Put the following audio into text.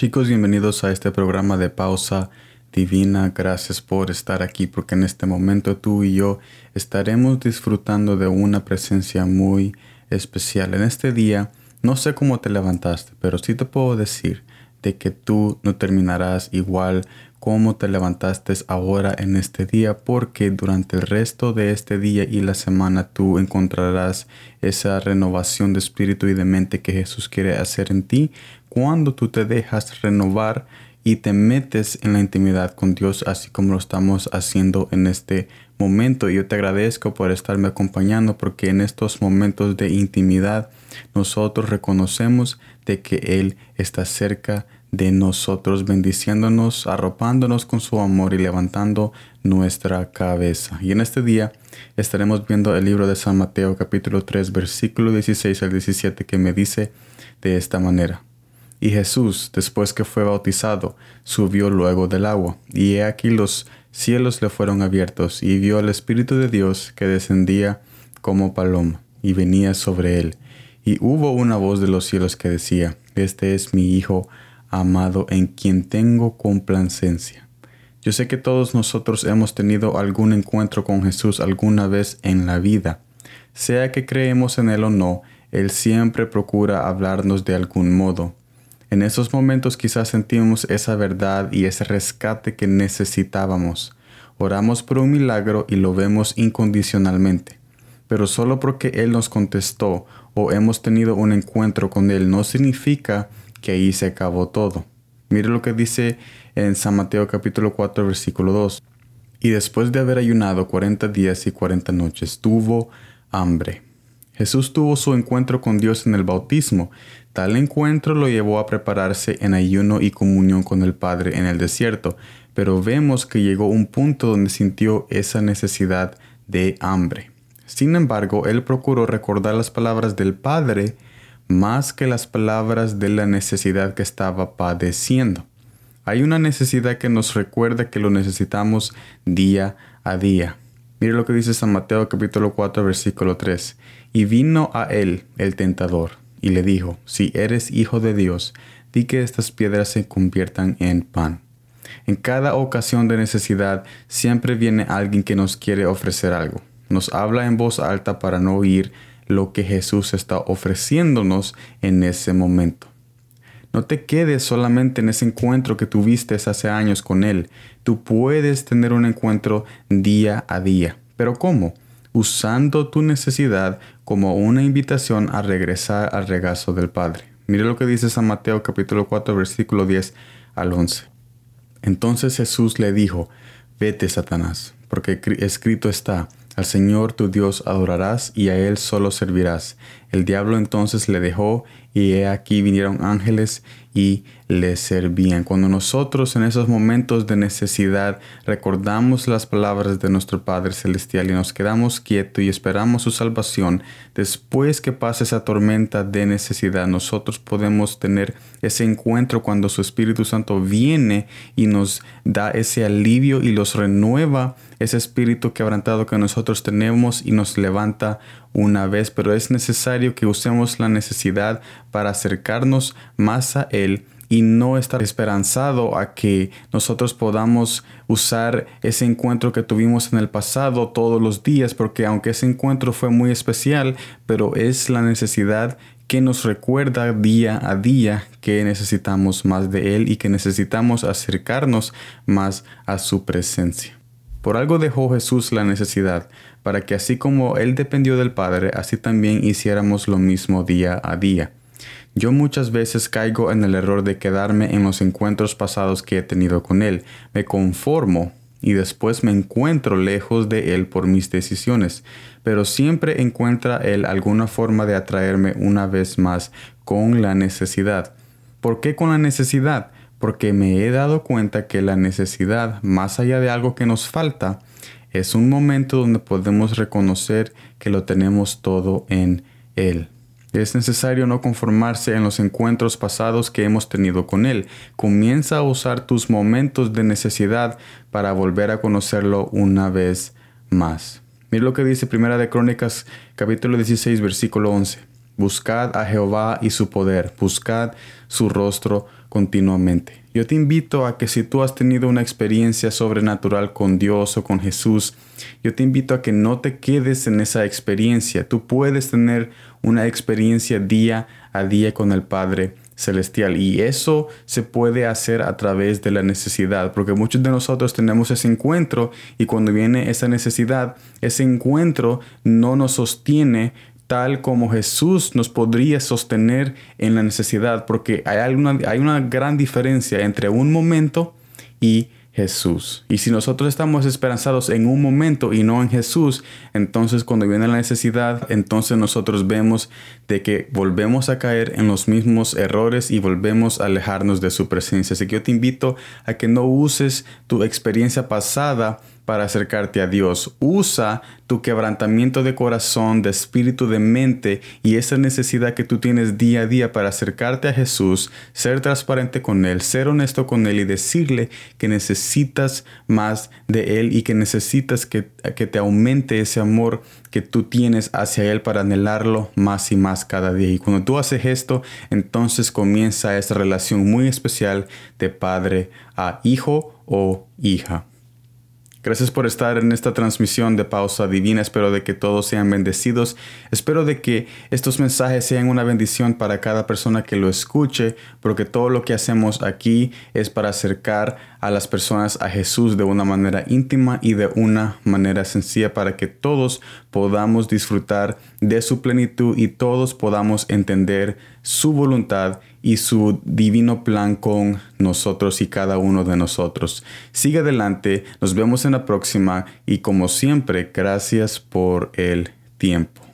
Chicos, bienvenidos a este programa de pausa divina. Gracias por estar aquí porque en este momento tú y yo estaremos disfrutando de una presencia muy especial. En este día, no sé cómo te levantaste, pero sí te puedo decir de que tú no terminarás igual como te levantaste ahora en este día, porque durante el resto de este día y la semana tú encontrarás esa renovación de espíritu y de mente que Jesús quiere hacer en ti cuando tú te dejas renovar y te metes en la intimidad con Dios así como lo estamos haciendo en este momento. Y yo te agradezco por estarme acompañando porque en estos momentos de intimidad nosotros reconocemos de que Él está cerca de nosotros, bendiciéndonos, arropándonos con su amor y levantando nuestra cabeza. Y en este día estaremos viendo el libro de San Mateo capítulo 3 versículo 16 al 17 que me dice de esta manera. Y Jesús, después que fue bautizado, subió luego del agua, y he aquí los cielos le fueron abiertos, y vio al Espíritu de Dios que descendía como paloma, y venía sobre él. Y hubo una voz de los cielos que decía, Este es mi Hijo amado en quien tengo complacencia. Yo sé que todos nosotros hemos tenido algún encuentro con Jesús alguna vez en la vida. Sea que creemos en Él o no, Él siempre procura hablarnos de algún modo. En esos momentos quizás sentimos esa verdad y ese rescate que necesitábamos. Oramos por un milagro y lo vemos incondicionalmente. Pero solo porque Él nos contestó o hemos tenido un encuentro con Él no significa que ahí se acabó todo. Mire lo que dice en San Mateo capítulo 4 versículo 2. Y después de haber ayunado cuarenta días y cuarenta noches, tuvo hambre. Jesús tuvo su encuentro con Dios en el bautismo. Tal encuentro lo llevó a prepararse en ayuno y comunión con el Padre en el desierto, pero vemos que llegó un punto donde sintió esa necesidad de hambre. Sin embargo, él procuró recordar las palabras del Padre más que las palabras de la necesidad que estaba padeciendo. Hay una necesidad que nos recuerda que lo necesitamos día a día. Mire lo que dice San Mateo capítulo 4 versículo 3. Y vino a él el tentador y le dijo, si eres hijo de Dios, di que estas piedras se conviertan en pan. En cada ocasión de necesidad siempre viene alguien que nos quiere ofrecer algo. Nos habla en voz alta para no oír lo que Jesús está ofreciéndonos en ese momento. No te quedes solamente en ese encuentro que tuviste hace años con Él. Tú puedes tener un encuentro día a día. ¿Pero cómo? Usando tu necesidad como una invitación a regresar al regazo del Padre. Mire lo que dice San Mateo capítulo 4 versículo 10 al 11. Entonces Jesús le dijo, vete Satanás, porque escrito está, al Señor tu Dios adorarás y a Él solo servirás. El diablo entonces le dejó y he aquí vinieron ángeles y le servían. Cuando nosotros en esos momentos de necesidad recordamos las palabras de nuestro Padre Celestial y nos quedamos quietos y esperamos su salvación, después que pase esa tormenta de necesidad, nosotros podemos tener ese encuentro cuando su Espíritu Santo viene y nos da ese alivio y los renueva ese espíritu quebrantado que nosotros tenemos y nos levanta una vez, pero es necesario que usemos la necesidad para acercarnos más a Él y no estar esperanzado a que nosotros podamos usar ese encuentro que tuvimos en el pasado todos los días, porque aunque ese encuentro fue muy especial, pero es la necesidad que nos recuerda día a día que necesitamos más de Él y que necesitamos acercarnos más a su presencia. Por algo dejó Jesús la necesidad, para que así como Él dependió del Padre, así también hiciéramos lo mismo día a día. Yo muchas veces caigo en el error de quedarme en los encuentros pasados que he tenido con Él. Me conformo y después me encuentro lejos de Él por mis decisiones, pero siempre encuentra Él alguna forma de atraerme una vez más con la necesidad. ¿Por qué con la necesidad? Porque me he dado cuenta que la necesidad, más allá de algo que nos falta, es un momento donde podemos reconocer que lo tenemos todo en Él. Es necesario no conformarse en los encuentros pasados que hemos tenido con Él. Comienza a usar tus momentos de necesidad para volver a conocerlo una vez más. Mira lo que dice Primera de Crónicas capítulo 16 versículo 11. Buscad a Jehová y su poder, buscad su rostro continuamente. Yo te invito a que si tú has tenido una experiencia sobrenatural con Dios o con Jesús, yo te invito a que no te quedes en esa experiencia. Tú puedes tener una experiencia día a día con el Padre celestial y eso se puede hacer a través de la necesidad porque muchos de nosotros tenemos ese encuentro y cuando viene esa necesidad ese encuentro no nos sostiene tal como Jesús nos podría sostener en la necesidad, porque hay, hay una gran diferencia entre un momento y Jesús. Y si nosotros estamos esperanzados en un momento y no en Jesús, entonces cuando viene la necesidad, entonces nosotros vemos de que volvemos a caer en los mismos errores y volvemos a alejarnos de su presencia. Así que yo te invito a que no uses tu experiencia pasada para acercarte a Dios. Usa tu quebrantamiento de corazón, de espíritu, de mente y esa necesidad que tú tienes día a día para acercarte a Jesús, ser transparente con Él, ser honesto con Él y decirle que necesitas más de Él y que necesitas que, que te aumente ese amor que tú tienes hacia Él para anhelarlo más y más cada día. Y cuando tú haces esto, entonces comienza esa relación muy especial de padre a hijo o hija. Gracias por estar en esta transmisión de Pausa Divina. Espero de que todos sean bendecidos. Espero de que estos mensajes sean una bendición para cada persona que lo escuche, porque todo lo que hacemos aquí es para acercar a las personas a Jesús de una manera íntima y de una manera sencilla para que todos podamos disfrutar de su plenitud y todos podamos entender su voluntad y su divino plan con nosotros y cada uno de nosotros. Sigue adelante, nos vemos en la próxima y como siempre, gracias por el tiempo.